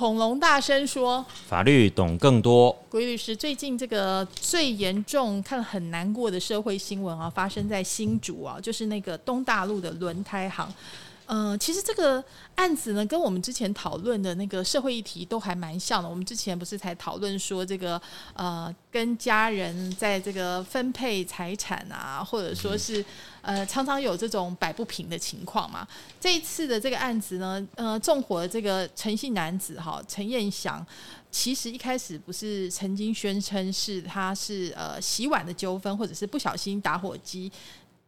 恐龙大声说：“法律懂更多。”鬼律师，最近这个最严重、看了很难过的社会新闻啊，发生在新竹啊，就是那个东大陆的轮胎行。嗯，其实这个案子呢，跟我们之前讨论的那个社会议题都还蛮像的。我们之前不是才讨论说，这个呃，跟家人在这个分配财产啊，或者说是呃，常常有这种摆不平的情况嘛。这一次的这个案子呢，呃，纵火的这个陈姓男子哈，陈彦祥，其实一开始不是曾经宣称是他是呃洗碗的纠纷，或者是不小心打火机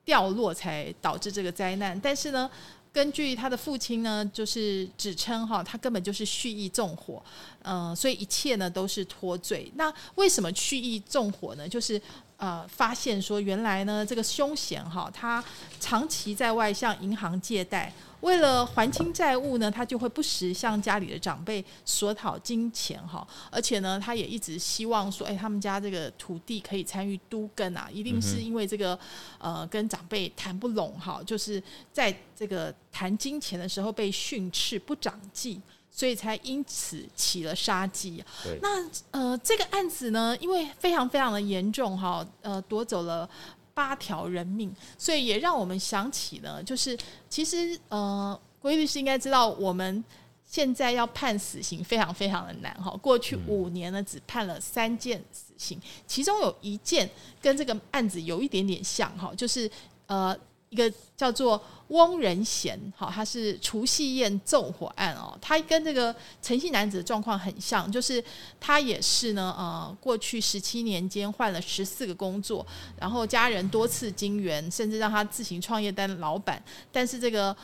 掉落才导致这个灾难，但是呢。根据他的父亲呢，就是指称哈，他根本就是蓄意纵火，嗯，所以一切呢都是脱罪。那为什么蓄意纵火呢？就是呃，发现说原来呢这个凶险哈，他长期在外向银行借贷。为了还清债务呢，他就会不时向家里的长辈索讨金钱哈，而且呢，他也一直希望说，哎，他们家这个土地可以参与都更啊，一定是因为这个呃跟长辈谈不拢哈，就是在这个谈金钱的时候被训斥不长进，所以才因此起了杀机。那呃这个案子呢，因为非常非常的严重哈，呃夺走了。八条人命，所以也让我们想起呢，就是其实呃，郭律师应该知道，我们现在要判死刑非常非常的难哈。过去五年呢，只判了三件死刑，其中有一件跟这个案子有一点点像哈，就是呃。一个叫做翁仁贤，好，他是除夕宴纵火案哦，他跟这个陈姓男子的状况很像，就是他也是呢，呃，过去十七年间换了十四个工作，然后家人多次经援，甚至让他自行创业当老板，但是这个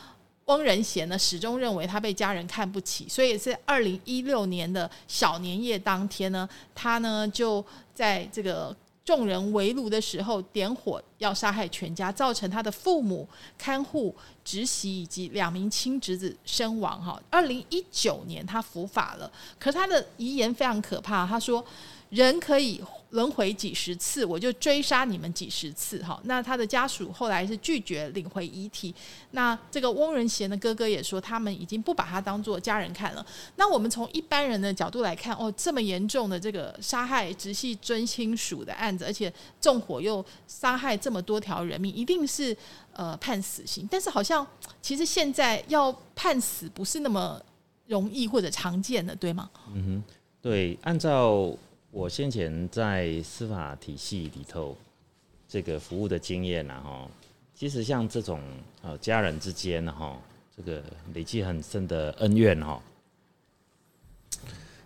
翁仁贤呢，始终认为他被家人看不起，所以是二零一六年的小年夜当天呢，他呢就在这个。众人围炉的时候点火要杀害全家，造成他的父母、看护、侄媳以及两名亲侄子身亡。哈，二零一九年他伏法了，可是他的遗言非常可怕，他说。人可以轮回几十次，我就追杀你们几十次，哈。那他的家属后来是拒绝领回遗体。那这个翁仁贤的哥哥也说，他们已经不把他当做家人看了。那我们从一般人的角度来看，哦，这么严重的这个杀害直系尊亲属的案子，而且纵火又杀害这么多条人命，一定是呃判死刑。但是好像其实现在要判死不是那么容易或者常见的，对吗？嗯哼，对，按照。我先前在司法体系里头这个服务的经验呢，哈，其实像这种呃家人之间呢哈，这个累积很深的恩怨哈，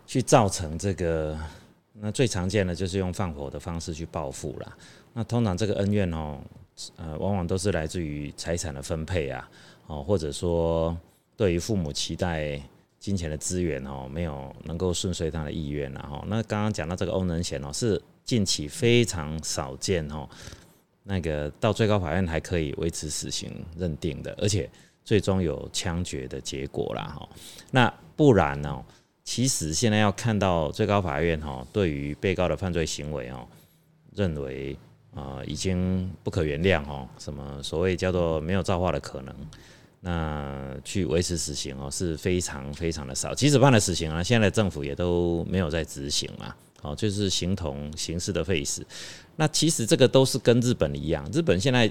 去造成这个，那最常见的就是用放火的方式去报复啦。那通常这个恩怨哦，呃，往往都是来自于财产的分配啊，哦，或者说对于父母期待。金钱的资源哦，没有能够顺遂他的意愿然后那刚刚讲到这个欧能贤哦，是近期非常少见哦，那个到最高法院还可以维持死刑认定的，而且最终有枪决的结果啦哈。那不然呢？其实现在要看到最高法院哈，对于被告的犯罪行为哦，认为啊已经不可原谅哦，什么所谓叫做没有造化的可能。那去维持死刑哦是非常非常的少，即使判了死刑啊，现在政府也都没有在执行嘛，哦，就是形同刑事的废死。那其实这个都是跟日本一样，日本现在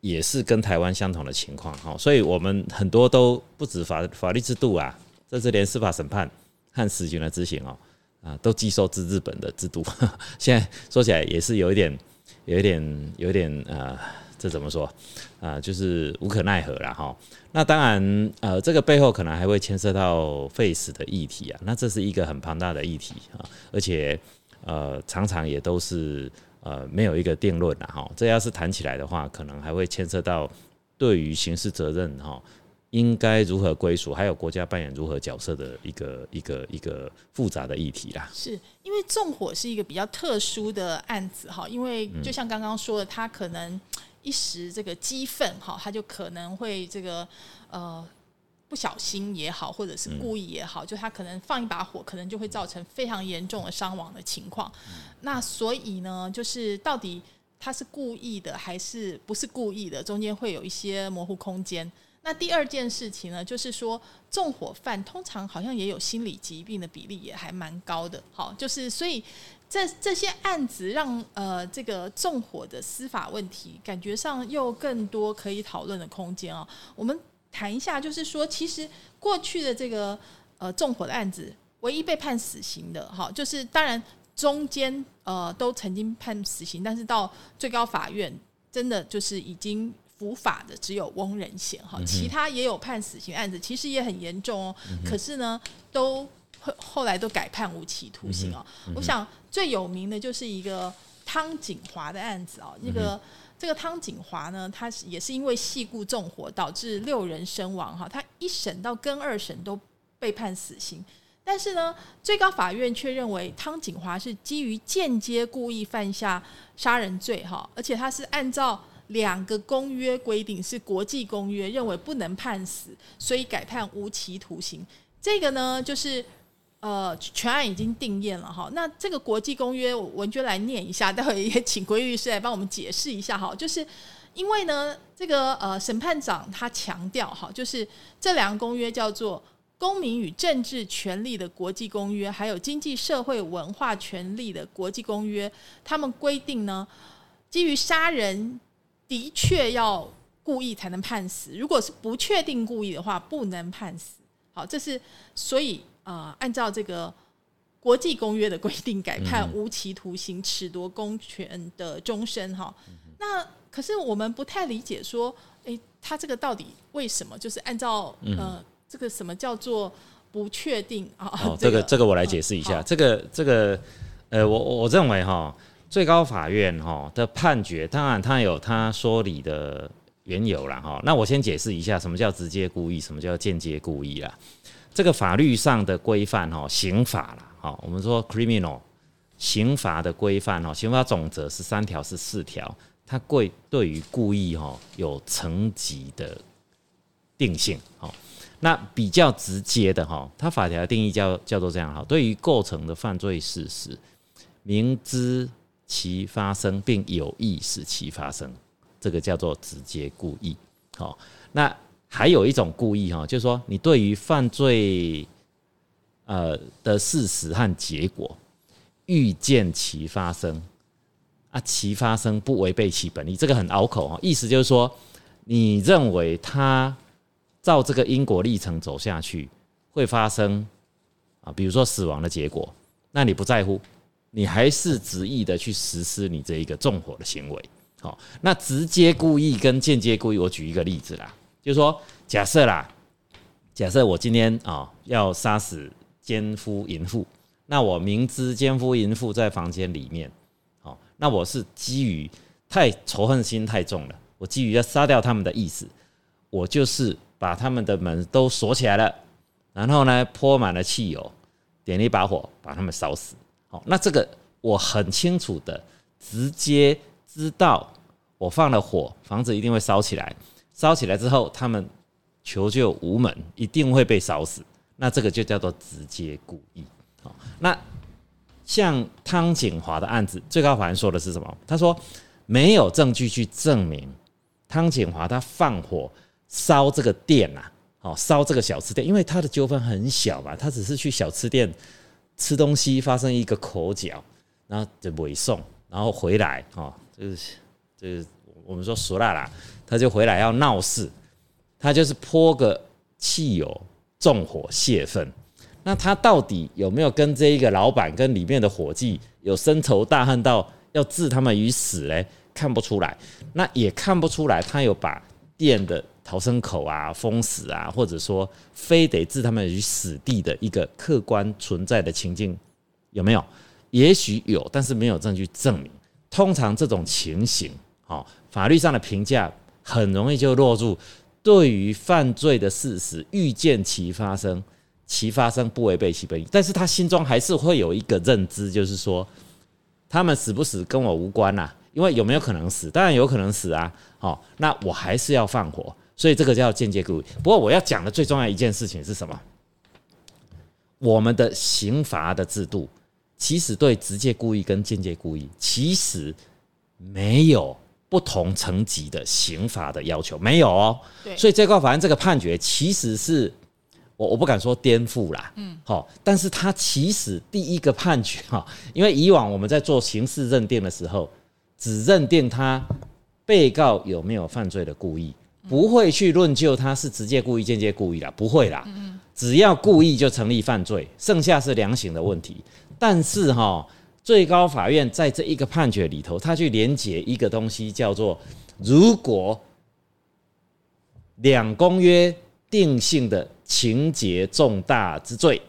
也是跟台湾相同的情况，哈，所以我们很多都不止法法律制度啊，甚至连司法审判和死刑的执行哦，啊，都寄收自日本的制度。现在说起来也是有一点，有一点，有一点呃。这怎么说啊？就是无可奈何了哈。那当然，呃，这个背后可能还会牵涉到废死的议题啊。那这是一个很庞大的议题啊，而且呃，常常也都是呃没有一个定论的哈。这要是谈起来的话，可能还会牵涉到对于刑事责任哈应该如何归属，还有国家扮演如何角色的一个一个一个复杂的议题啦。是因为纵火是一个比较特殊的案子哈，因为就像刚刚说的，他可能一时这个激愤哈，他就可能会这个呃不小心也好，或者是故意也好，就他可能放一把火，可能就会造成非常严重的伤亡的情况。那所以呢，就是到底他是故意的还是不是故意的，中间会有一些模糊空间。那第二件事情呢，就是说纵火犯通常好像也有心理疾病的比例也还蛮高的，好，就是所以这这些案子让呃这个纵火的司法问题感觉上又更多可以讨论的空间哦。我们谈一下，就是说其实过去的这个呃纵火的案子，唯一被判死刑的，哈，就是当然中间呃都曾经判死刑，但是到最高法院真的就是已经。伏法的只有翁仁贤哈，其他也有判死刑案子，其实也很严重哦。可是呢，都后后来都改判无期徒刑哦。我想最有名的就是一个汤景华的案子哦。那个这个汤景华呢，他也是因为系故纵火导致六人身亡哈。他一审到跟二审都被判死刑，但是呢，最高法院却认为汤景华是基于间接故意犯下杀人罪哈，而且他是按照。两个公约规定是国际公约，认为不能判死，所以改判无期徒刑。这个呢，就是呃，全案已经定验了哈。那这个国际公约，文娟来念一下，待会也请规律师来帮我们解释一下哈。就是因为呢，这个呃，审判长他强调哈，就是这两个公约叫做《公民与政治权利的国际公约》，还有《经济社会文化权利的国际公约》，他们规定呢，基于杀人。的确要故意才能判死，如果是不确定故意的话，不能判死。好，这是所以啊，按照这个国际公约的规定，改判无期徒刑，褫夺公权的终身。哈，那可是我们不太理解，说，哎，他这个到底为什么？就是按照呃，这个什么叫做不确定啊？哦，这个这个我来解释一下，这个这个呃，我我认为哈。最高法院哈的判决，当然他有他说理的缘由了哈。那我先解释一下，什么叫直接故意，什么叫间接故意啦。这个法律上的规范哈，刑法啦，哈，我们说 criminal 刑法的规范哈，刑法总则是三条是四条，它贵对于故意哈有层级的定性哈。那比较直接的哈，它法条定义叫叫做这样哈，对于构成的犯罪事实，明知其发生并有意使其发生，这个叫做直接故意。好，那还有一种故意哈，就是说你对于犯罪呃的事实和结果预见其发生啊，其发生不违背其本意，这个很拗口哈。意思就是说，你认为他照这个因果历程走下去会发生啊，比如说死亡的结果，那你不在乎。你还是执意的去实施你这一个纵火的行为，好，那直接故意跟间接故意，我举一个例子啦，就是说，假设啦，假设我今天啊要杀死奸夫淫妇，那我明知奸夫淫妇在房间里面，哦，那我是基于太仇恨心太重了，我基于要杀掉他们的意思，我就是把他们的门都锁起来了，然后呢泼满了汽油，点了一把火，把他们烧死。好，那这个我很清楚的，直接知道我放了火，房子一定会烧起来。烧起来之后，他们求救无门，一定会被烧死。那这个就叫做直接故意。好，那像汤景华的案子，最高法院说的是什么？他说没有证据去证明汤景华他放火烧这个店呐，哦烧这个小吃店，因为他的纠纷很小嘛，他只是去小吃店。吃东西发生一个口角，然后就尾送，然后回来哦，就是就是我们说熟了啦，他就回来要闹事，他就是泼个汽油纵火泄愤。那他到底有没有跟这一个老板跟里面的伙计有深仇大恨到要置他们于死嘞？看不出来，那也看不出来，他有把店的。逃生口啊，封死啊，或者说非得置他们于死地的一个客观存在的情境，有没有？也许有，但是没有证据证明。通常这种情形，好，法律上的评价很容易就落入对于犯罪的事实预见其发生，其发生不违背其本意，但是他心中还是会有一个认知，就是说他们死不死跟我无关呐，因为有没有可能死，当然有可能死啊，好，那我还是要放火，所以这个叫间接故意。不过我要讲的最重要一件事情是什么？我们的刑罚的制度，其实对直接故意跟间接故意，其实没有不同层级的刑罚的要求，没有哦。所以最高法院这个判决，其实是我我不敢说颠覆啦，嗯，好，但是它其实第一个判决哈，因为以往我们在做刑事认定的时候，只认定他被告有没有犯罪的故意，不会去论就他是直接故意、间接故意啦，不会啦。只要故意就成立犯罪，剩下是量刑的问题。但是哈，最高法院在这一个判决里头，他去连结一个东西，叫做如果两公约定性的情节重大之罪，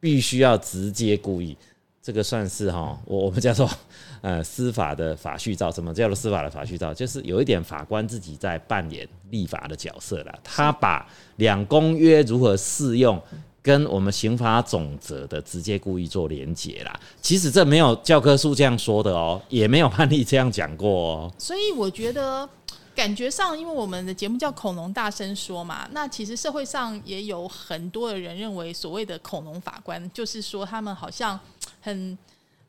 必须要直接故意。这个算是哈，我我们叫做呃司法的法序照。什么叫做司法的法序照？就是有一点法官自己在扮演立法的角色了。他把两公约如何适用，跟我们刑法总则的直接故意做连结啦。其实这没有教科书这样说的哦，也没有判例这样讲过哦。所以我觉得。感觉上，因为我们的节目叫“恐龙大声说”嘛，那其实社会上也有很多的人认为，所谓的恐龙法官，就是说他们好像很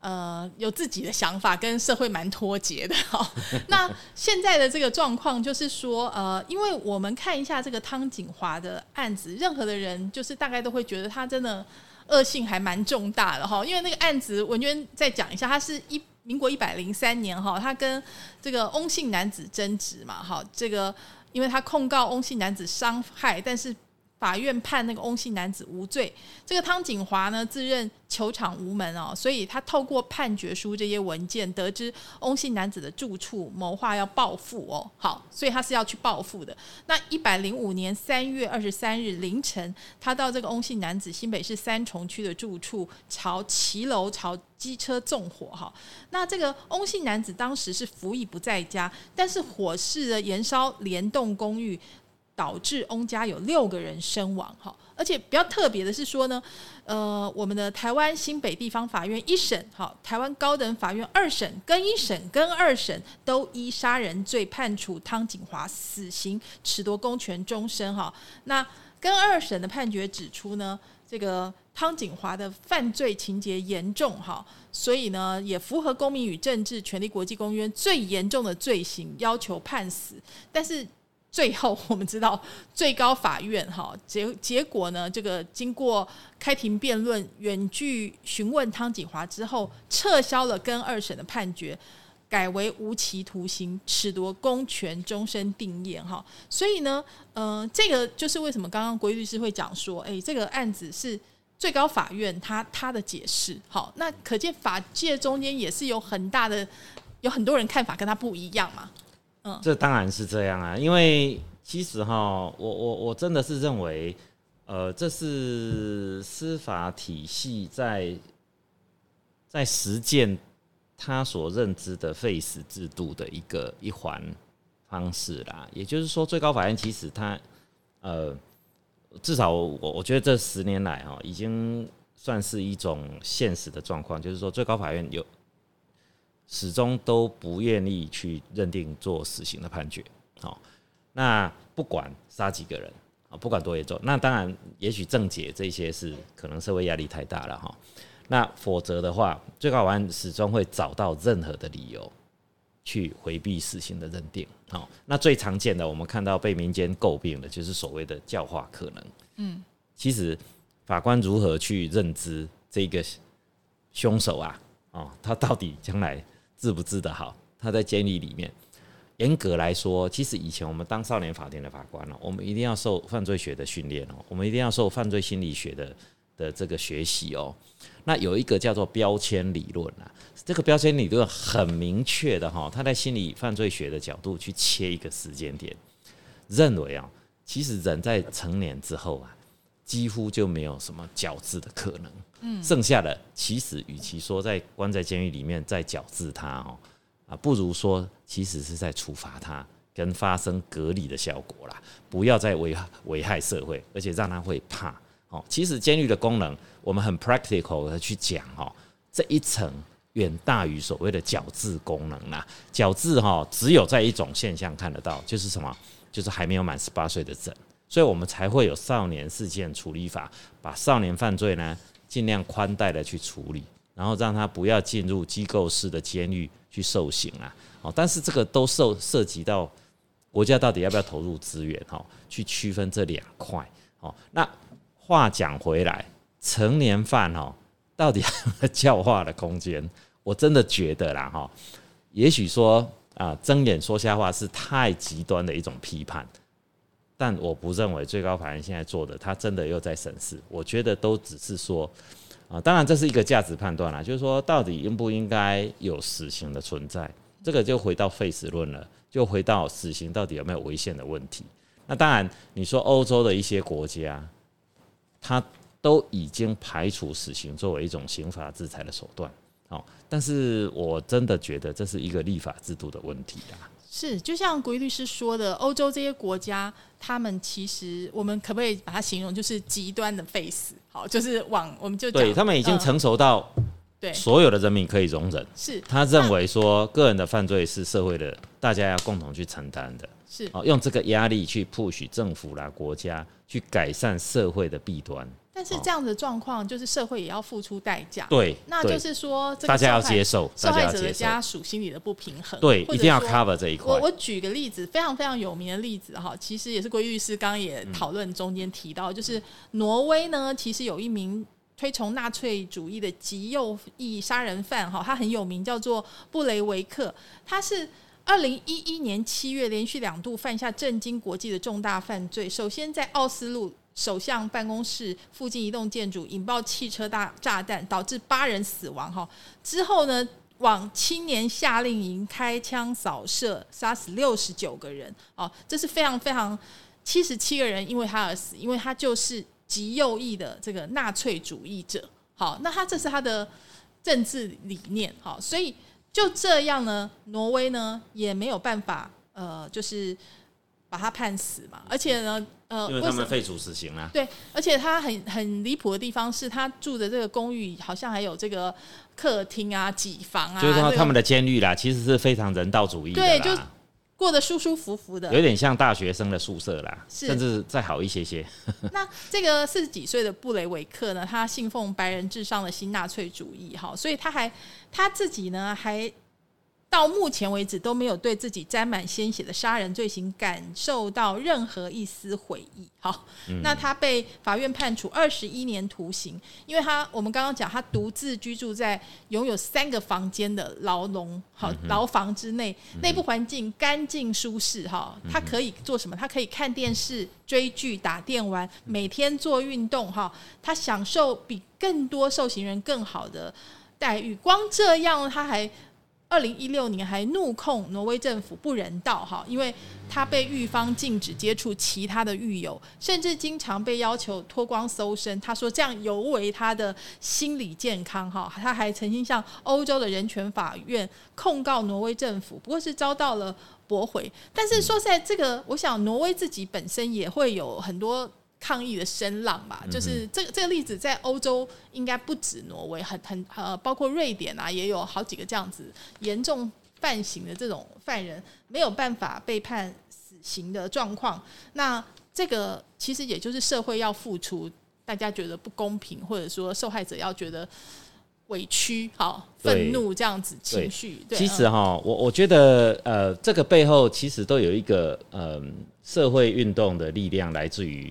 呃有自己的想法，跟社会蛮脱节的。哈，那现在的这个状况就是说，呃，因为我们看一下这个汤景华的案子，任何的人就是大概都会觉得他真的恶性还蛮重大的哈。因为那个案子，文娟再讲一下，他是一。民国一百零三年，哈，他跟这个翁姓男子争执嘛，哈，这个因为他控告翁姓男子伤害，但是。法院判那个翁姓男子无罪，这个汤景华呢自认求场无门哦，所以他透过判决书这些文件得知翁姓男子的住处，谋划要报复哦。好，所以他是要去报复的。那一百零五年三月二十三日凌晨，他到这个翁姓男子新北市三重区的住处，朝骑楼朝机车纵火哈。那这个翁姓男子当时是服役不在家，但是火势的燃烧联动公寓。导致翁家有六个人身亡，哈，而且比较特别的是说呢，呃，我们的台湾新北地方法院一审，哈，台湾高等法院二审跟一审跟二审都依杀人罪判处汤景华死刑，褫夺公权终身，哈。那跟二审的判决指出呢，这个汤景华的犯罪情节严重，哈，所以呢也符合《公民与政治权利国际公约》最严重的罪行，要求判死，但是。最后，我们知道最高法院哈结结果呢，这个经过开庭辩论、远距询问汤景华之后，撤销了跟二审的判决，改为无期徒刑，褫夺公权，终身定谳哈。所以呢，呃，这个就是为什么刚刚国律师会讲说，哎，这个案子是最高法院他他的解释，好，那可见法界中间也是有很大的，有很多人看法跟他不一样嘛。这当然是这样啊，因为其实哈，我我我真的是认为，呃，这是司法体系在在实践他所认知的废死制度的一个一环方式啦。也就是说，最高法院其实它呃，至少我我觉得这十年来哈，已经算是一种现实的状况，就是说最高法院有。始终都不愿意去认定做死刑的判决，好，那不管杀几个人啊，不管多严重，那当然也许正解这些是可能社会压力太大了哈，那否则的话，最高法院始终会找到任何的理由去回避死刑的认定，好，那最常见的我们看到被民间诟病的就是所谓的教化可能，嗯，其实法官如何去认知这个凶手啊，哦，他到底将来。治不治得好？他在监狱里面，严格来说，其实以前我们当少年法庭的法官哦，我们一定要受犯罪学的训练哦，我们一定要受犯罪心理学的的这个学习哦。那有一个叫做标签理论啊，这个标签理论很明确的哈，他在心理犯罪学的角度去切一个时间点，认为啊，其实人在成年之后啊，几乎就没有什么矫治的可能。剩下的其实与其说在关在监狱里面在矫治他哦，啊，不如说其实是在处罚他，跟发生隔离的效果啦，不要再危危害社会，而且让他会怕。哦，其实监狱的功能，我们很 practical 的去讲哦，这一层远大于所谓的矫治功能啦。矫治哈，只有在一种现象看得到，就是什么？就是还没有满十八岁的人，所以我们才会有少年事件处理法，把少年犯罪呢尽量宽待的去处理，然后让他不要进入机构式的监狱去受刑啊。哦，但是这个都受涉及到国家到底要不要投入资源哈，去区分这两块。哦，那。话讲回来，成年犯哦，到底教化的空间？我真的觉得啦哈，也许说啊，睁眼说瞎话是太极端的一种批判，但我不认为最高法院现在做的，他真的又在审视。我觉得都只是说啊，当然这是一个价值判断啦，就是说到底应不应该有死刑的存在，这个就回到废死论了，就回到死刑到底有没有违宪的问题。那当然，你说欧洲的一些国家。他都已经排除死刑作为一种刑法制裁的手段，哦，但是我真的觉得这是一个立法制度的问题啦。是，就像国义律师说的，欧洲这些国家，他们其实我们可不可以把它形容就是极端的 face？好，就是往我们就对他们已经成熟到对所有的人民可以容忍。是，他认为说个人的犯罪是社会的，大家要共同去承担的。是，哦，用这个压力去 push 政府啦、国家。去改善社会的弊端，但是这样的状况就是社会也要付出代价。对，那就是说大家要接受受害者的家属心理的不平衡。对，一定要 cover 这一块。我我举个例子，非常非常有名的例子哈，其实也是规律师刚刚也讨论中间提到，就是挪威呢，其实有一名推崇纳粹主义的极右翼杀人犯哈，他很有名，叫做布雷维克，他是。二零一一年七月，连续两度犯下震惊国际的重大犯罪。首先，在奥斯陆首相办公室附近一栋建筑引爆汽车大炸弹，导致八人死亡。哈，之后呢，往青年夏令营开枪扫射，杀死六十九个人。哦，这是非常非常七十七个人因为他而死，因为他就是极右翼的这个纳粹主义者。好，那他这是他的政治理念。好，所以。就这样呢，挪威呢也没有办法，呃，就是把他判死嘛。而且呢，呃，因为他们废除死刑了。对，而且他很很离谱的地方是他住的这个公寓好像还有这个客厅啊、几房啊。就是说他们的监狱啦，其实是非常人道主义的对，就。过得舒舒服服的，有点像大学生的宿舍啦，甚至再好一些些。那这个四十几岁的布雷维克呢？他信奉白人至上的新纳粹主义，哈，所以他还他自己呢还。到目前为止都没有对自己沾满鲜血的杀人罪行感受到任何一丝悔意。好，那他被法院判处二十一年徒刑，因为他我们刚刚讲他独自居住在拥有三个房间的牢笼，好牢房之内，内部环境干净舒适。哈，他可以做什么？他可以看电视、追剧、打电玩，每天做运动。哈，他享受比更多受刑人更好的待遇。光这样，他还。二零一六年还怒控挪威政府不人道哈，因为他被狱方禁止接触其他的狱友，甚至经常被要求脱光搜身。他说这样尤为他的心理健康哈。他还曾经向欧洲的人权法院控告挪威政府，不过是遭到了驳回。但是说实在，这个我想挪威自己本身也会有很多。抗议的声浪吧，就是这个这个例子在欧洲应该不止挪威，很很呃，包括瑞典啊，也有好几个这样子严重犯刑的这种犯人没有办法被判死刑的状况。那这个其实也就是社会要付出，大家觉得不公平，或者说受害者要觉得委屈、好愤怒这样子情绪。其实哈，我我觉得呃，这个背后其实都有一个呃社会运动的力量，来自于。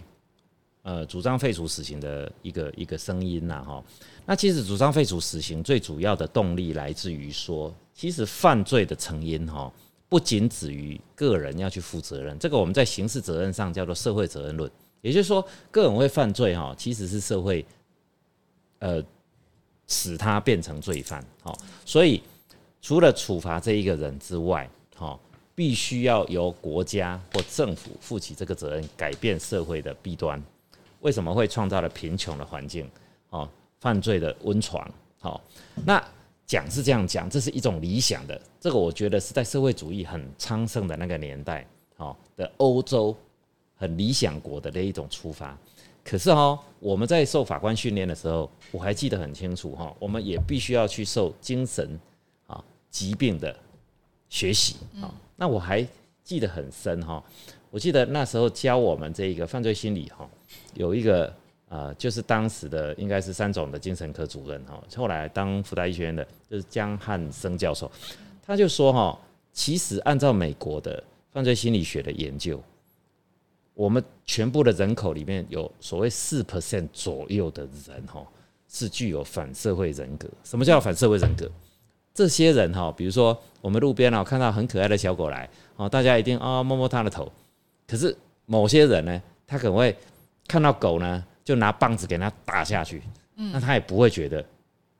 呃，主张废除死刑的一个一个声音呐，哈。那其实主张废除死刑最主要的动力来自于说，其实犯罪的成因哈，不仅止于个人要去负责任，这个我们在刑事责任上叫做社会责任论，也就是说，个人会犯罪哈，其实是社会呃使他变成罪犯，好，所以除了处罚这一个人之外，哈，必须要由国家或政府负起这个责任，改变社会的弊端。为什么会创造了贫穷的环境？哦，犯罪的温床。好，那讲是这样讲，这是一种理想的，这个我觉得是在社会主义很昌盛的那个年代，哦的欧洲很理想国的那一种出发。可是哦，我们在受法官训练的时候，我还记得很清楚哈，我们也必须要去受精神啊疾病的学习啊。那我还记得很深哈，我记得那时候教我们这一个犯罪心理哈，有一个呃，就是当时的应该是三种的精神科主任哈，后来当福大医学院的，就是江汉生教授，他就说哈，其实按照美国的犯罪心理学的研究。我们全部的人口里面有所谓四 percent 左右的人哈，是具有反社会人格。什么叫反社会人格？这些人哈，比如说我们路边啊看到很可爱的小狗来哦，大家一定啊摸摸它的头。可是某些人呢，他可能会看到狗呢，就拿棒子给它打下去。嗯，那他也不会觉得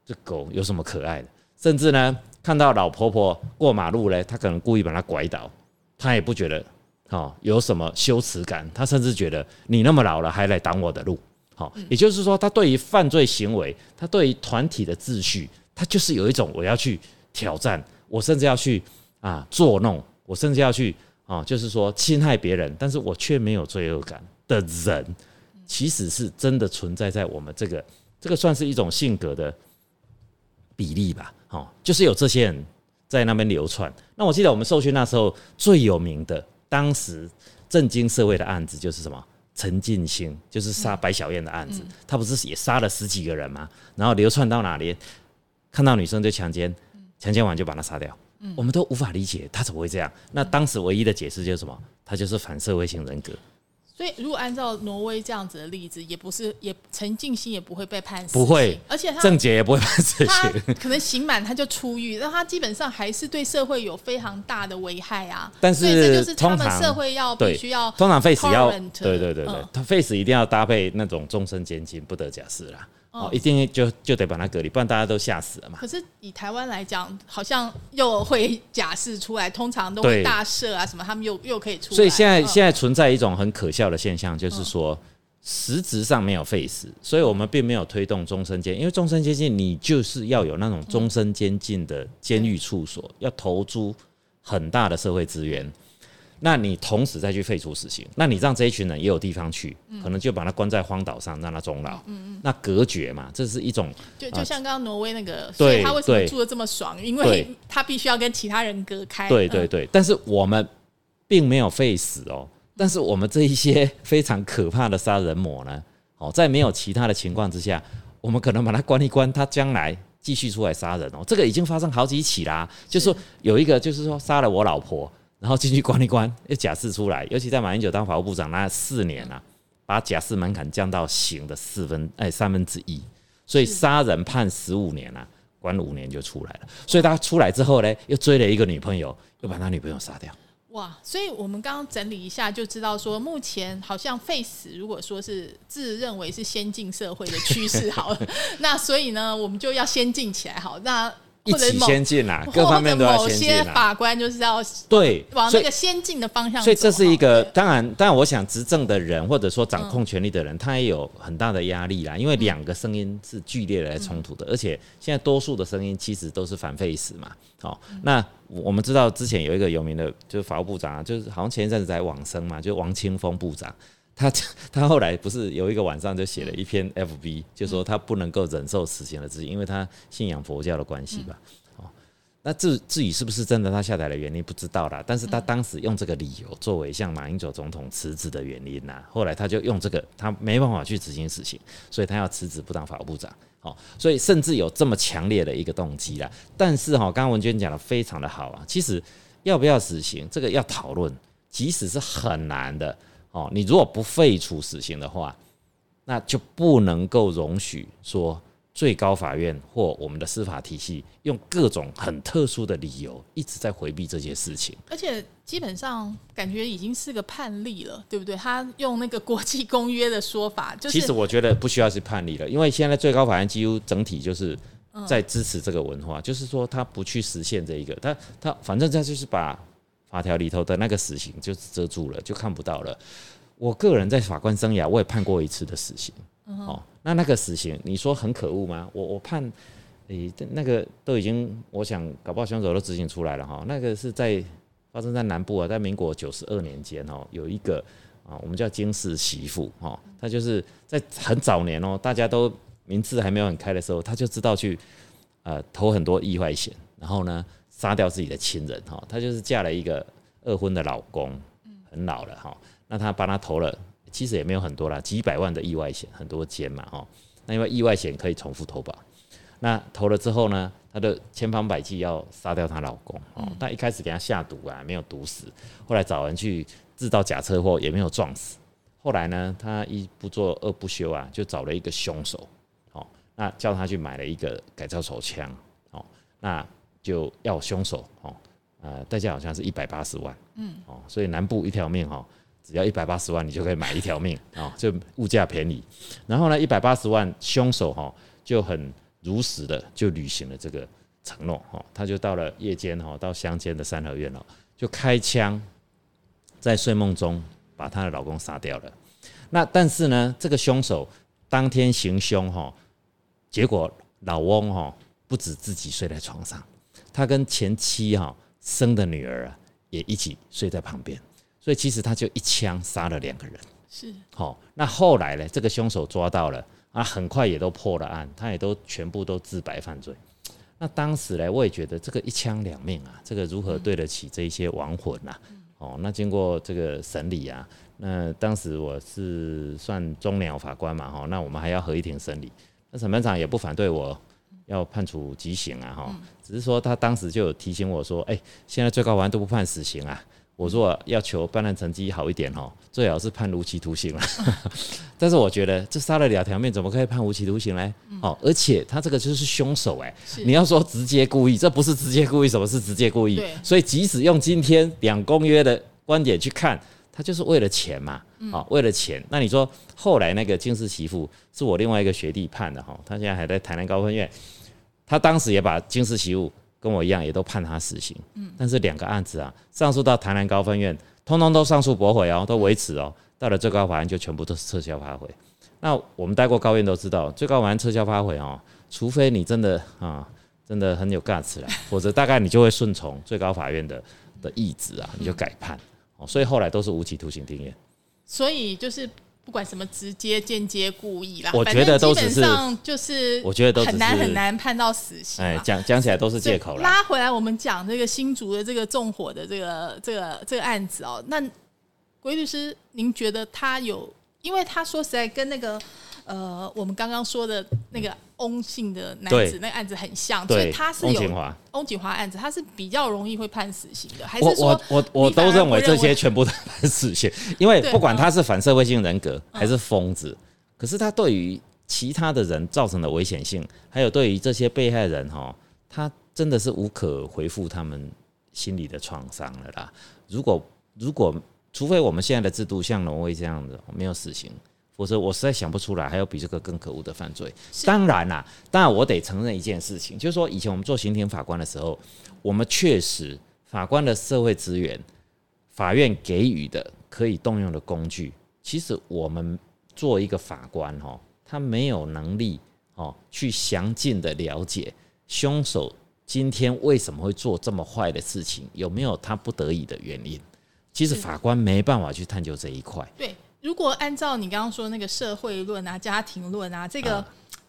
这狗有什么可爱的。甚至呢，看到老婆婆过马路呢，他可能故意把它拐倒，他也不觉得。哦，有什么羞耻感？他甚至觉得你那么老了还来挡我的路。好，也就是说，他对于犯罪行为，他对于团体的秩序，他就是有一种我要去挑战，我甚至要去啊作弄，我甚至要去啊，就是说侵害别人，但是我却没有罪恶感的人，其实是真的存在在我们这个这个算是一种性格的比例吧。哦，就是有这些人在那边流窜。那我记得我们受训那时候最有名的。当时震惊社会的案子就是什么？陈进兴就是杀白小燕的案子，他不是也杀了十几个人吗？然后流窜到哪里？看到女生就强奸，强奸完就把她杀掉。我们都无法理解他怎么会这样。那当时唯一的解释就是什么？他就是反社会型人格。所以，如果按照挪威这样子的例子，也不是，也陈静心也不会被判死，不会，而且他郑杰也不会判死刑，可能刑满他就出狱，那他基本上还是对社会有非常大的危害啊。但是，这就是他们社会要必须要，通常 face 要，对对对对，他 face 一定要搭配那种终身监禁，不得假释啦。哦，一定就就得把它隔离，不然大家都吓死了嘛。可是以台湾来讲，好像又会假释出来，通常都会大赦啊什么，他们又又可以出。所以现在现在存在一种很可笑的现象，就是说实质上没有废死，所以我们并没有推动终身监，因为终身监禁你就是要有那种终身监禁的监狱处所，要投注很大的社会资源。那你同时再去废除死刑，那你让这一群人也有地方去，可能就把他关在荒岛上，让他终老。嗯嗯，那隔绝嘛，这是一种。就就像刚刚挪威那个，所以他为什么住的这么爽？因为他必须要跟其他人隔开。对对对，但是我们并没有废死哦。但是我们这一些非常可怕的杀人魔呢，哦，在没有其他的情况之下，我们可能把他关一关，他将来继续出来杀人哦。这个已经发生好几起啦，就是说有一个就是说杀了我老婆。然后进去关一关，又假释出来，尤其在马英九当法务部长那四年啊，把假释门槛降到刑的四分哎三分之一，所以杀人判十五年啊，关五年就出来了。所以他出来之后呢，又追了一个女朋友，又把他女朋友杀掉。哇！所以我们刚刚整理一下就知道，说目前好像 face 如果说是自认为是先进社会的趋势，好了，那所以呢，我们就要先进起来，好那。一起先进啦，各方面都要先进啦。法官就是要对往那个先进的方向。所以这是一个当然，当然，我想执政的人或者说掌控权力的人，他也有很大的压力啦。因为两个声音是剧烈的来冲突的，而且现在多数的声音其实都是反废死嘛。好，那我们知道之前有一个有名的，就是法务部长，啊就是好像前一阵子在网生嘛，就王清峰部长。他 他后来不是有一个晚上就写了一篇 FB，就说他不能够忍受死刑的执行，因为他信仰佛教的关系吧。哦，那至至于是不是真的他下台的原因不知道啦，但是他当时用这个理由作为向马英九总统辞职的原因呐。后来他就用这个，他没办法去执行死刑，所以他要辞职不当法务部长。哦，所以甚至有这么强烈的一个动机啦。但是哈，刚刚文娟讲的非常的好啊，其实要不要死刑这个要讨论，即使是很难的。哦，你如果不废除死刑的话，那就不能够容许说最高法院或我们的司法体系用各种很特殊的理由一直在回避这些事情。而且基本上感觉已经是个判例了，对不对？他用那个国际公约的说法，就是其实我觉得不需要是判例了，因为现在最高法院几乎整体就是在支持这个文化，就是说他不去实现这一个，他他反正他就是把。法条里头的那个死刑就遮住了，就看不到了。我个人在法官生涯，我也判过一次的死刑。哦，那那个死刑，你说很可恶吗？我我判诶、这那个都已经，我想搞不好凶手都执行出来了哈。那个是在发生在南部啊，在民国九十二年间哦，有一个啊，我们叫金氏媳妇哈，她就是在很早年哦，大家都名字还没有很开的时候，她就知道去呃投很多意外险，然后呢杀掉自己的亲人哈。她就是嫁了一个二婚的老公，很老了哈。那她帮他投了，其实也没有很多啦，几百万的意外险，很多间嘛哈。那因为意外险可以重复投保，那投了之后呢，她的千方百计要杀掉她老公哦。但一开始给她下毒啊，没有毒死，后来找人去制造假车祸，也没有撞死。后来呢，她一不做二不休啊，就找了一个凶手，哦，那叫他去买了一个改造手枪，哦，那就要凶手，哦，呃，代价好像是一百八十万，嗯，哦，所以南部一条命，哦，只要一百八十万，你就可以买一条命，哦，就物价便宜。然后呢，一百八十万，凶手哈就很如实的就履行了这个承诺，哈，他就到了夜间，哈，到乡间的三合院哦，就开枪，在睡梦中把她的老公杀掉了。那但是呢，这个凶手当天行凶，哈，结果老翁哈不止自己睡在床上，他跟前妻哈生的女儿啊也一起睡在旁边，所以其实他就一枪杀了两个人。是好、那后来呢，这个凶手抓到了啊，很快也都破了案，他也都全部都自白犯罪。那当时呢，我也觉得这个一枪两命啊，这个如何对得起这一些亡魂呐、哦，那经过这个审理啊，那当时我是算中鸟法官嘛，哈，那我们还要合议庭审理，那审判长也不反对我要判处极刑啊，哈，只是说他当时就有提醒我说，哎、现在最高法院都不判死刑啊，我如果要求办案成绩好一点哦，最好是判无期徒刑了。但是我觉得这杀了两条命，怎么可以判无期徒刑呢？哦，而且他这个就是凶手哎、是。你要说直接故意，这不是直接故意，什么是直接故意？对？所以即使用今天两公约的观点去看，他就是为了钱嘛，啊、为了钱。那你说后来那个金氏媳妇是我另外一个学弟判的哈，他现在还在台南高分院，他当时也把金氏媳妇跟我一样，也都判他死刑。嗯，但是两个案子啊，上诉到台南高分院，通通都上诉驳回哦，都维持哦，到了最高法院就全部都是撤销发回。那我们待过高院都知道，最高法院撤销发回哦，除非你真的啊，真的很有 guts 啦，否则大概你就会顺从最高法院的的意志啊，你就改判。哦，所以后来都是无期徒刑定谳。所以就是不管什么直接、间接、故意啦，我觉得都只是基本上就是，我觉得都很难很难判到死刑哎，讲讲起来都是借口啦。拉回来，我们讲这个新竹的这个纵火的这个这个这个案子哦，那鬼律师，您觉得他有？因为他说实在跟那个呃，我们刚刚说的那个翁姓的男子那个案子很像，所以，他是有翁景华，翁锦华案子，他是比较容易会判死刑的，还是我我说我我都认为这些全部都判死刑，因为不管嗯他是反社会性人格还是疯子，可是他对于其他的人造成的危险性，还有对于这些被害人哈，他真的是无可回复他们心理的创伤了啦。如果如果除非我们现在的制度像挪威这样的没有死刑，否则我实在想不出来还有比这个更可恶的犯罪。当然啦，当然我得承认一件事情，就是说以前我们做刑庭法官的时候，我们确实法官的社会资源，法院给予的可以动用的工具，其实我们做一个法官哦，他没有能力哦去详尽的了解凶手今天为什么会做这么坏的事情，有没有他不得已的原因。其实法官没办法去探究这一块。对，如果按照你刚刚说那个社会论啊、家庭论啊，这个、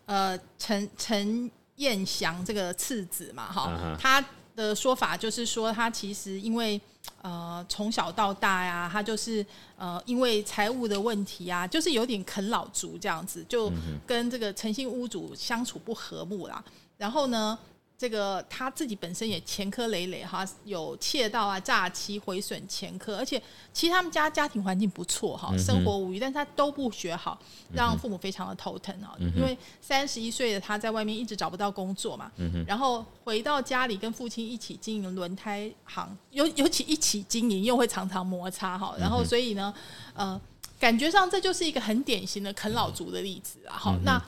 呃陈陈彦祥这个次子嘛，哈、嗯他的说法就是说，他其实因为呃从小到大呀，他就是呃因为财务的问题啊，就是有点啃老族这样子，就跟这个诚信屋主相处不和睦啦。然后呢，这个他自己本身也前科累累哈，有窃盗啊、诈欺、毁损前科，而且其实他们家家庭环境不错哈，生活无余，但是他都不学好，让父母非常的头疼啊。因为三十一岁的他在外面一直找不到工作嘛，然后回到家里跟父亲一起经营轮胎行，尤尤其一起经营又会常常摩擦哈，然后所以呢，呃，感觉上这就是一个很典型的啃老族的例子啊。好，那。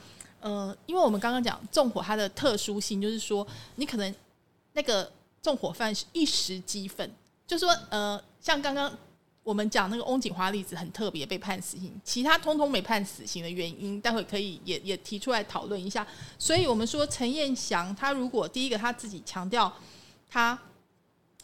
呃，因为我们刚刚讲纵火它的特殊性，就是说你可能那个纵火犯是一时激愤，就说呃，像刚刚我们讲那个翁景华例子很特别，被判死刑，其他通通没判死刑的原因，待会可以也也提出来讨论一下。所以我们说陈彦祥他如果第一个他自己强调他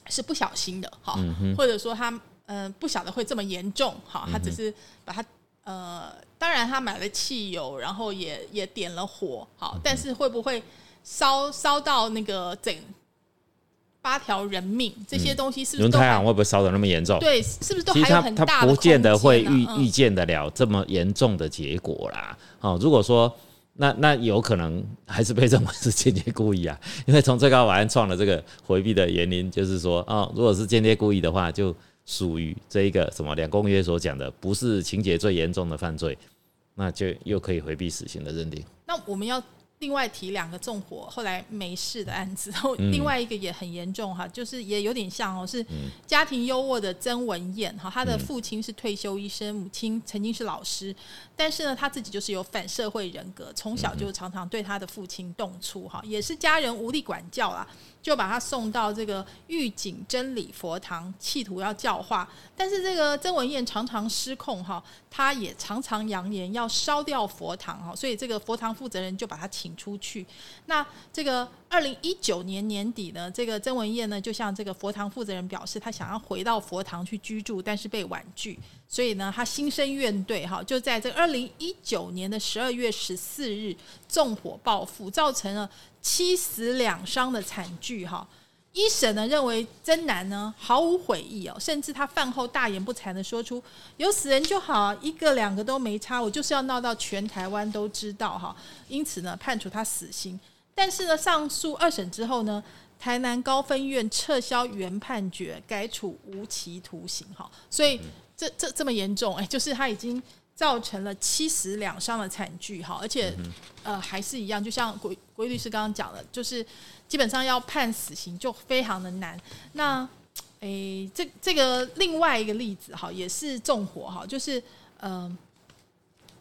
是不小心的，哈，或者说他嗯不晓得会这么严重，哈，他只是把他呃，当然他买了汽油，然后也也点了火，好，但是会不会烧烧到那个整？八条人命这些东西是不是？轮胎行会不会烧的那么严重？对，是不是都还有很大的不见得会预预见得了这么严重的结果啦。哦，如果说那那有可能还是被认为是间接故意啊，因为从最高法院创了这个回避的原因，就是说哦，如果是间接故意的话，就属于这一个什么两公约所讲的，不是情节最严重的犯罪，那就又可以回避死刑的认定。那我们要。另外提两个纵火后来没事的案子，然后另外一个也很严重哈，就是也有点像哦，是家庭优渥的曾文燕哈，他的父亲是退休医生，母亲曾经是老师，但是呢他自己就是有反社会人格，从小就常常对他的父亲动粗哈，也是家人无力管教啦。就把他送到这个御景真理佛堂，企图要教化。但是这个曾文燕常常失控哈，他也常常扬言要烧掉佛堂哈，所以这个佛堂负责人就把他请出去。那这个二零一九年年底呢，这个曾文燕呢就向这个佛堂负责人表示，他想要回到佛堂去居住，但是被婉拒。所以呢，他心生怨怼哈，就在这二零一九年的十二月十四日纵火报复，造成了七死两伤的惨剧哈。一审呢认为曾男呢毫无悔意哦，甚至他饭后大言不惭的说出有死人就好，一个两个都没差，我就是要闹到全台湾都知道哈。因此呢判处他死刑，但是呢上诉二审之后呢，台南高分院撤销原判决，改处无期徒刑哈。所以。这这这么严重哎，就是他已经造成了七死两伤的惨剧哈，而且呃还是一样，就像鬼鬼律师刚刚讲了，就是基本上要判死刑就非常的难。那诶，这这个另外一个例子哈，也是纵火哈，就是嗯，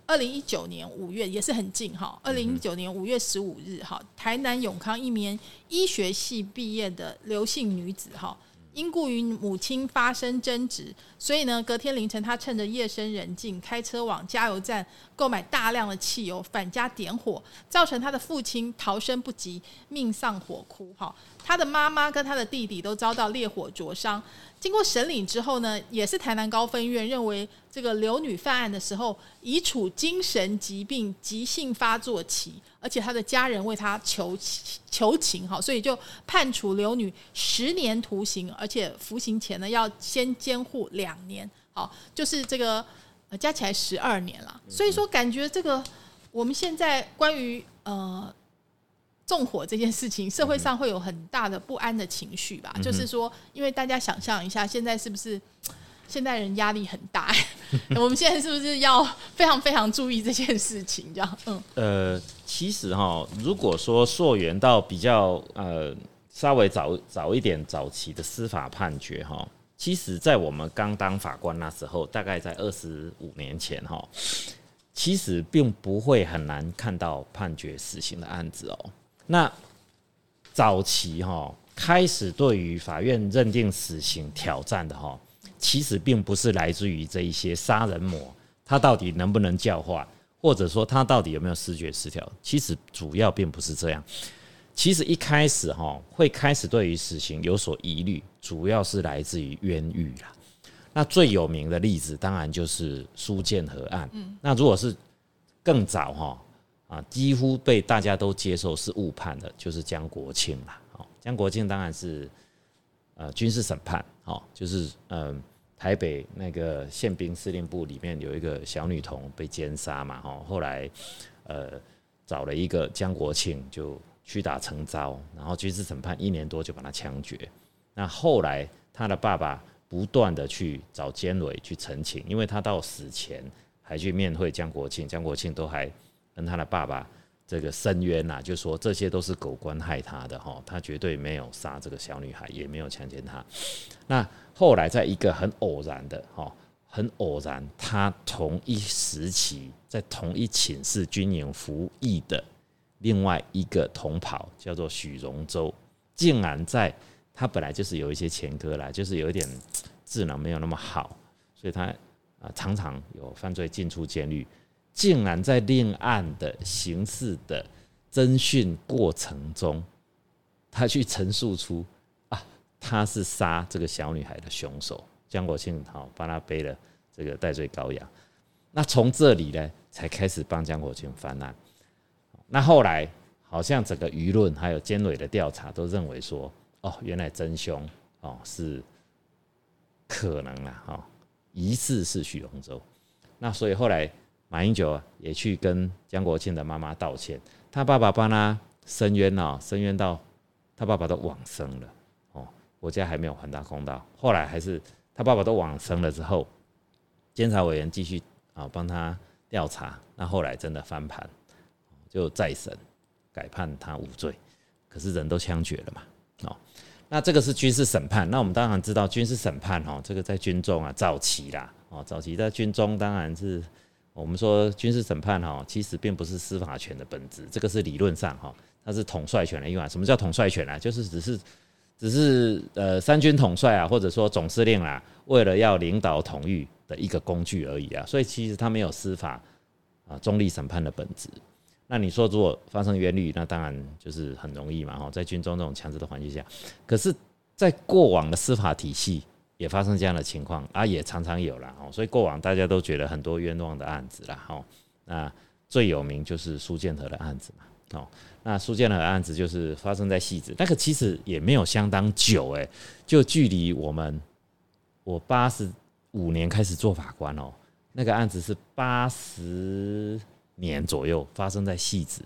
二零一九年五月也是很近哈，二零一九年五月十五日哈，台南永康一名医学系毕业的刘姓女子哈。因故与母亲发生争执，所以呢，隔天凌晨，他趁着夜深人静，开车往加油站购买大量的汽油，返家点火，造成他的父亲逃生不及，命丧火窟。哈，他的妈妈跟他的弟弟都遭到烈火灼伤。经过审理之后呢，也是台南高分院认为，这个刘女犯案的时候已处精神疾病急性发作期，而且他的家人为他求求情，哈，所以就判处刘女十年徒刑，而且服刑前呢要先监护两年，好，就是这个加起来十二年了。所以说，感觉这个我们现在关于呃。纵火这件事情，社会上会有很大的不安的情绪吧？就是说，因为大家想象一下，现在是不是 现代人压力很大？我们现在是不是要非常非常注意这件事情？这样，嗯，呃，其实哈，如果说溯源到比较呃稍微早早一点早期的司法判决哈，其实在我们刚当法官那时候，大概在二十五年前哈，其实并不会很难看到判决死刑的案子哦。那早期哈开始对于法院认定死刑挑战的哈，其实并不是来自于这一些杀人魔他到底能不能教化，或者说他到底有没有视觉失调，其实主要并不是这样。其实一开始哈会开始对于死刑有所疑虑，主要是来自于冤狱啦。那最有名的例子当然就是苏建和案。那如果是更早哈。啊，几乎被大家都接受是误判的，就是江国庆啦。哦，江国庆当然是呃军事审判，哦，就是嗯台北那个宪兵司令部里面有一个小女童被奸杀嘛，哦，后来呃找了一个江国庆就屈打成招，然后军事审判一年多就把他枪决。那后来他的爸爸不断的去找监委去澄清，因为他到死前还去面会江国庆，江国庆都还。跟他的爸爸这个申冤呐，就说这些都是狗官害他的哈，他绝对没有杀这个小女孩，也没有强奸她。那后来在一个很偶然的哈，很偶然，他同一时期在同一寝室军营服役的另外一个同袍叫做许荣洲，竟然在他本来就是有一些前科啦，就是有一点智能没有那么好。所以他啊常常有犯罪进出监狱，竟然在另案的刑事的侦讯过程中，他去陈述出啊他是杀这个小女孩的凶手，江国庆好帮他背了这个戴罪羔羊。那从这里呢，才开始帮江国庆翻案。那后来好像整个舆论还有监委的调查都认为说，哦，原来真凶哦是可能啊，哈，疑似是许荣洲。那所以后来马英九也去跟江国庆的妈妈道歉，他爸爸帮他申冤哦，申冤到他爸爸都往生了哦，国家还没有还他公道。后来还是他爸爸都往生了之后，监察委员继续。啊，帮他调查，那后来真的翻盘，就再审，改判他无罪。可是人都枪决了嘛，哦，那这个是军事审判。那我们当然知道军事审判哦，这个在军中啊，早期啦，哦，早期在军中当然是我们说军事审判哈，其实并不是司法权的本质，这个是理论上哈，它是统帅权的用啊。什么叫统帅权啊？就是只是只是呃三军统帅啊，或者说总司令啊，为了要领导统御。的一个工具而已啊，所以其实他没有司法啊中立审判的本质。那你说如果发生冤狱，那当然就是很容易嘛，哈，在军中这种强制的环境下。可是，在过往的司法体系也发生这样的情况啊，也常常有了哦。所以过往大家都觉得很多冤枉的案子啦，哈。那最有名就是苏建和的案子嘛，哦，那苏建和案子就是发生在戏子，那个其实也没有相当久，哎，就距离我们我八十。五年开始做法官哦，那个案子是八十年左右发生在戏子。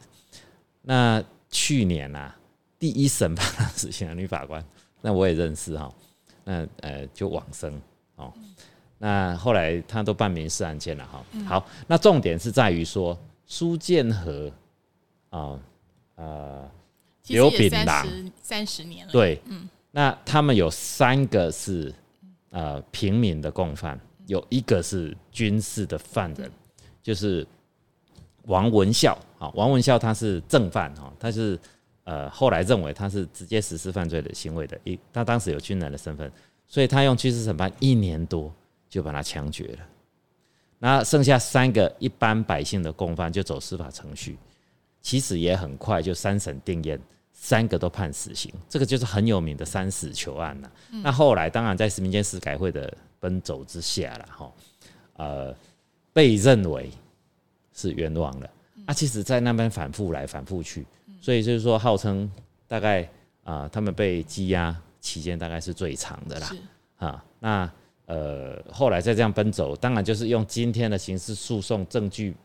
那去年呐，第一审判死刑的女法官，那我也认识哈。那呃，就往生哦。那后来他都办民事案件了哈。好，那重点是在于说苏建和啊呃刘炳南三十年了。对，嗯，那他们有三个是。呃，平民的共犯有一个是军事的犯人，就是王文孝啊。王文孝他是正犯哈，他是呃后来认为他是直接实施犯罪的行为的，一他当时有军人的身份，所以他用军事审判一年多就把他枪决了。那剩下三个一般百姓的共犯就走司法程序，其实也很快就三审定验。三个都判死刑，这个就是很有名的三死囚案了。那后来当然在民间司改会的奔走之下了，哈，呃，被认为是冤枉了。啊，其实，在那边反复来反复去，所以就是说，号称大概啊，他们被羁押期间大概是最长的啦。啊，那呃，后来再这样奔走，当然就是用今天的刑事诉讼证据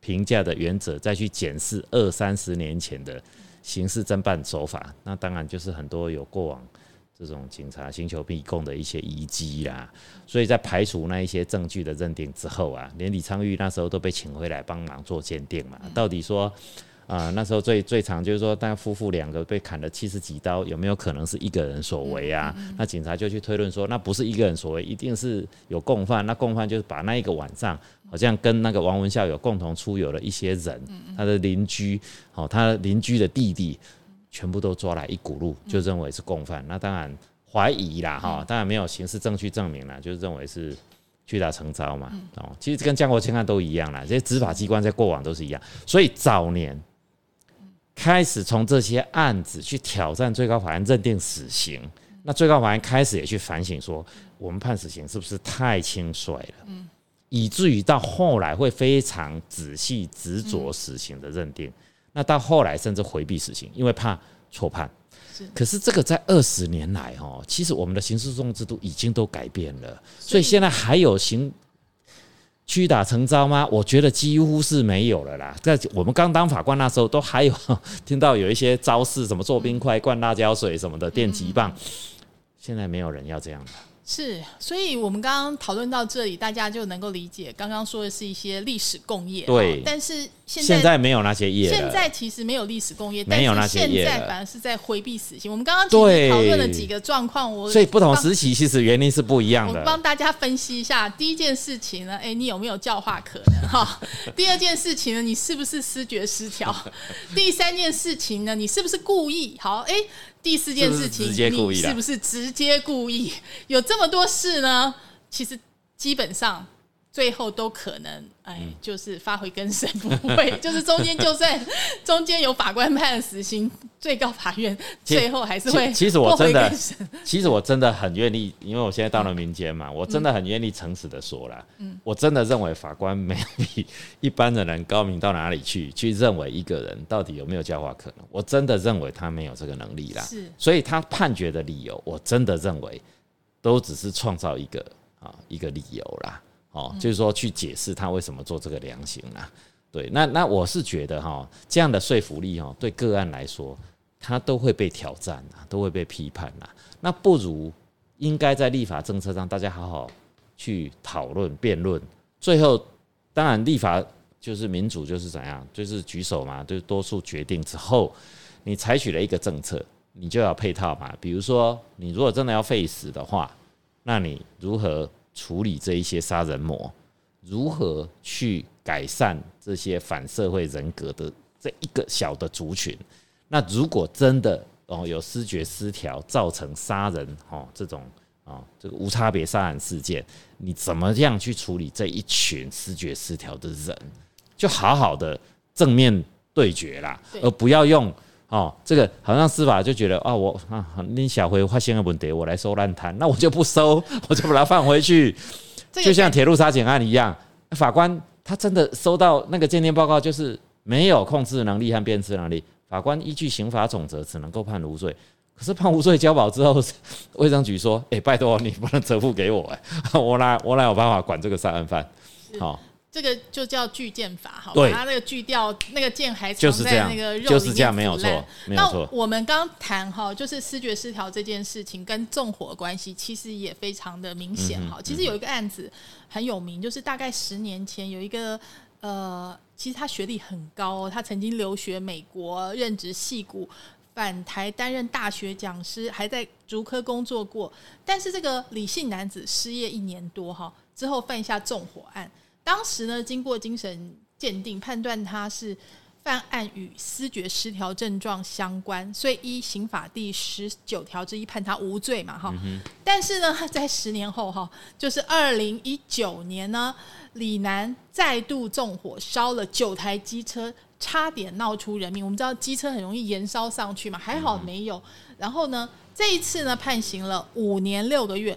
评价的原则，再去检视二三十年前的。刑事侦办手法，那当然就是很多有过往这种警察寻求逼供的一些遗迹啦。所以在排除那一些证据的认定之后啊，连李昌钰那时候都被请回来帮忙做鉴定嘛。到底说啊，那时候最最长就是说，但夫妇两个被砍了七十几刀，有没有可能是一个人所为啊？那警察就去推论说，那不是一个人所为，一定是有共犯。那共犯就是把那一个晚上。好像跟那个王文孝有共同出游的一些人，他的邻居，好，他邻居的弟弟，全部都抓来一股路，就认为是共犯。那当然怀疑啦，哈，当然没有刑事证据证明了，就是认为是屈打成招嘛。哦，其实跟江国清案都一样啦，这些执法机关在过往都是一样。所以早年开始从这些案子去挑战最高法院认定死刑，那最高法院开始也去反省说，我们判死刑是不是太轻率了？嗯。以至于到后来会非常仔细执着死刑的认定，那到后来甚至回避死刑，因为怕错判。可是这个在二十年来哦，其实我们的刑事诉讼制度已经都改变了，所以现在还有刑屈打成招吗？我觉得几乎是没有了啦。在我们刚当法官那时候，都还有 听到有一些招式，什么做冰块、灌辣椒水什么的、电击棒，现在没有人要这样的。是，所以我们刚刚讨论到这里，大家就能够理解，刚刚说的是一些历史工业。对，但是现在现在没有那些业，现在其实没有历史工业，没有那些业，现在反而是在回避死刑。我们刚刚讨论了几个状况，我所以不同时期其实原因是不一样的。我帮大家分析一下，第一件事情呢，哎，你有没有教化可能哈？第二件事情呢，你是不是失觉失调？第三件事情呢，你是不是故意？好，哎。第四件事情，你是不是直接故意？有这么多事呢？其实基本上。最后都可能，哎，就是发回更审，不会，就是中间就算中间有法官判死刑，最高法院最后还是会。其实我真的，其实我真的很愿意，因为我现在到了民间嘛，我真的很愿意诚实的说了，嗯，我真的认为法官没有比一般的人高明到哪里去，去认为一个人到底有没有教化可能，我真的认为他没有这个能力啦。是，所以他判决的理由，我真的认为都只是创造一个啊一个理由啦。哦，就是说去解释他为什么做这个量刑啦，对，那那我是觉得哈，这样的说服力哈，对个案来说，他都会被挑战啊，都会被批判啊。那不如应该在立法政策上，大家好好去讨论辩论，最后当然立法就是民主就是怎样，就是举手嘛，就是多数决定之后，你采取了一个政策，你就要配套嘛。比如说，你如果真的要废死的话，那你如何？处理这一些杀人魔，如何去改善这些反社会人格的这一个小的族群？那如果真的哦有视觉失调造成杀人哦这种啊这个无差别杀人事件，你怎么样去处理这一群视觉失调的人？就好好的正面对决啦，而不要用。哦，这个好像司法就觉得啊，我啊，你小辉发现个问题，我来收烂摊，那我就不收，我就把它放回去。就像铁路杀警案一样，法官他真的收到那个鉴定报告，就是没有控制能力和辨识能力，法官依据刑法总则只能够判无罪。可是判无罪交保之后，卫生局说，哎，拜托你不能折付给我，哎，我哪我哪有办法管这个杀人犯，好。这个就叫锯剑法，好，把它那个锯掉，那个剑还藏在那个肉里面。就是这样，没有错，没有错。那我们刚谈哈，就是视觉失调这件事情跟纵火关系，其实也非常的明显哈。其实有一个案子很有名，就是大概十年前有一个呃，其实他学历很高，他曾经留学美国，任职戏骨，返台担任大学讲师，还在竹科工作过。但是这个李姓男子失业一年多哈，之后犯下纵火案。当时呢，经过精神鉴定，判断他是犯案与思觉失调症状相关，所以依刑法第十九条之一判他无罪嘛，哈。但是呢，在十年后哈，就是二零一九年呢，李楠再度纵火烧了九台机车，差点闹出人命。我们知道机车很容易燃烧上去嘛，还好没有。然后呢，这一次呢，判刑了五年六个月。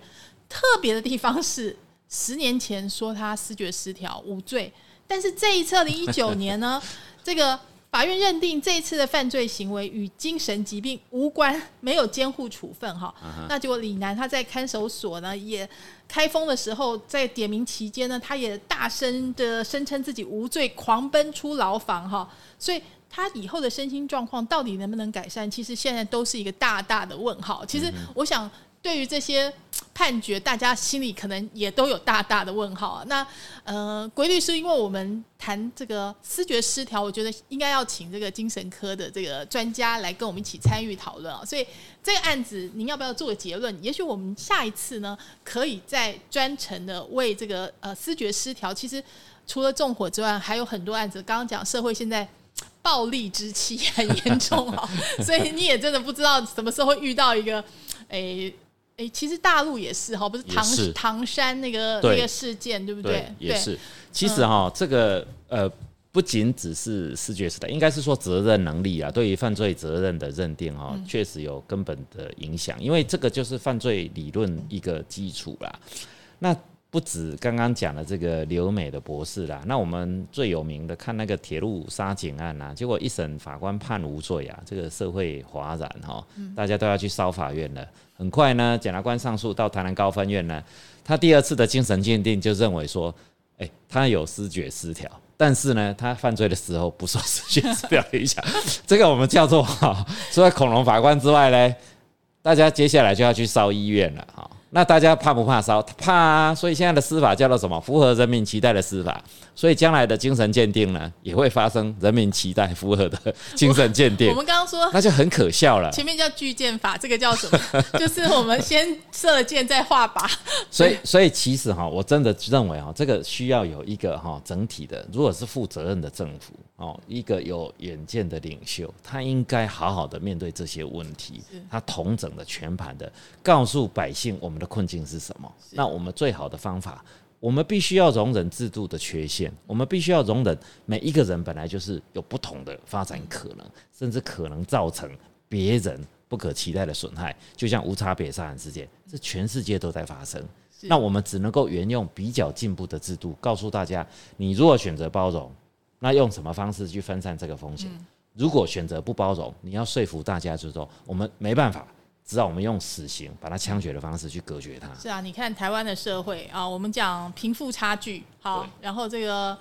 特别的地方是。十年前说他视觉失调无罪，但是这一次 二零一九年呢，这个法院认定这一次的犯罪行为与精神疾病无关，没有监护处分哈。那结果李楠他在看守所呢也开封的时候，在点名期间呢，他也大声的声称自己无罪，狂奔出牢房哈。所以他以后的身心状况到底能不能改善，其实现在都是一个大大的问号。其实我想。对于这些判决，大家心里可能也都有大大的问号啊。那呃，规律是因为我们谈这个思觉失调，我觉得应该要请这个精神科的这个专家来跟我们一起参与讨论啊。所以这个案子，您要不要做个结论？也许我们下一次呢，可以再专程的为这个呃思觉失调，其实除了纵火之外，还有很多案子。刚刚讲社会现在暴力之气很严重啊，所以你也真的不知道什么时候会遇到一个诶。哎，其实大陆也是哈，不是唐唐山那个那个事件，对不对？也是。其实哈，这个呃，不仅只是视觉时代，应该是说责任能力啊，对于犯罪责任的认定哈，确实有根本的影响，因为这个就是犯罪理论一个基础啦。那不止刚刚讲的这个留美的博士啦，那我们最有名的看那个铁路杀警案啊，结果一审法官判无罪啊，这个社会哗然哈，大家都要去烧法院了。很快呢，检察官上诉到台南高分院呢，他第二次的精神鉴定就认为说，哎，他有失觉失调，但是呢，他犯罪的时候不受失觉失调影响，这个我们叫做哈，除了恐龙法官之外呢，大家接下来就要去烧医院了哈。那大家怕不怕烧？怕啊！所以现在的司法叫做什么？符合人民期待的司法。所以将来的精神鉴定呢，也会发生人民期待符合的精神鉴定。我们刚刚说，那就很可笑了。前面叫巨剑法，这个叫什么？就是我们先射箭再画靶。所以，所以其实哈，我真的认为哈，这个需要有一个哈整体的，如果是负责任的政府哦，一个有远见的领袖，他应该好好的面对这些问题，他同整的全盘的告诉百姓我们的。困境是什么？那我们最好的方法，我们必须要容忍制度的缺陷，我们必须要容忍每一个人本来就是有不同的发展可能，甚至可能造成别人不可期待的损害。就像无差别杀人事件，这全世界都在发生。那我们只能够沿用比较进步的制度，告诉大家：你如果选择包容，那用什么方式去分散这个风险？如果选择不包容，你要说服大家，就是说我们没办法。只好我们用死刑把它枪决的方式去隔绝它。是啊，你看台湾的社会啊，我们讲贫富差距好，然后这个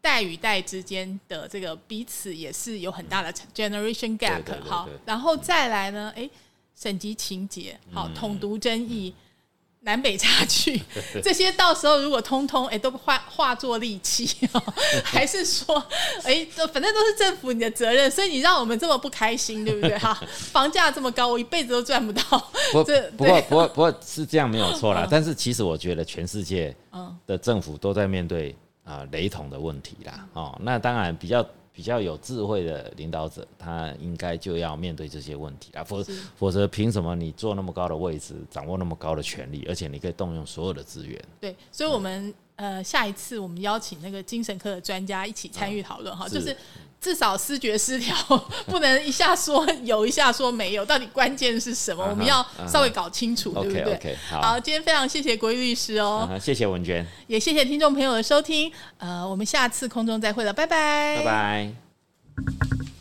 代与代之间的这个彼此也是有很大的 generation gap 好，然后再来呢，哎，省级情节好，统独争议。南北差距，这些到时候如果通通哎都化化作利器，还是说哎，反正都是政府你的责任，所以你让我们这么不开心，对不对？哈，房价这么高，我一辈子都赚不到。不，不过，不过，不过是这样没有错啦。但是其实我觉得全世界的政府都在面对啊雷同的问题啦。哦，那当然比较。比较有智慧的领导者，他应该就要面对这些问题啊，否否则凭什么你坐那么高的位置，掌握那么高的权力，而且你可以动用所有的资源？对，所以，我们呃，下一次我们邀请那个精神科的专家一起参与讨论哈，就是。至少视觉失调 不能一下说有一下说没有，到底关键是什么？我们要稍微搞清楚，对不对？好，今天非常谢谢国玉律师哦，谢谢文娟，也谢谢听众朋友的收听。呃，我们下次空中再会了，拜拜，拜拜。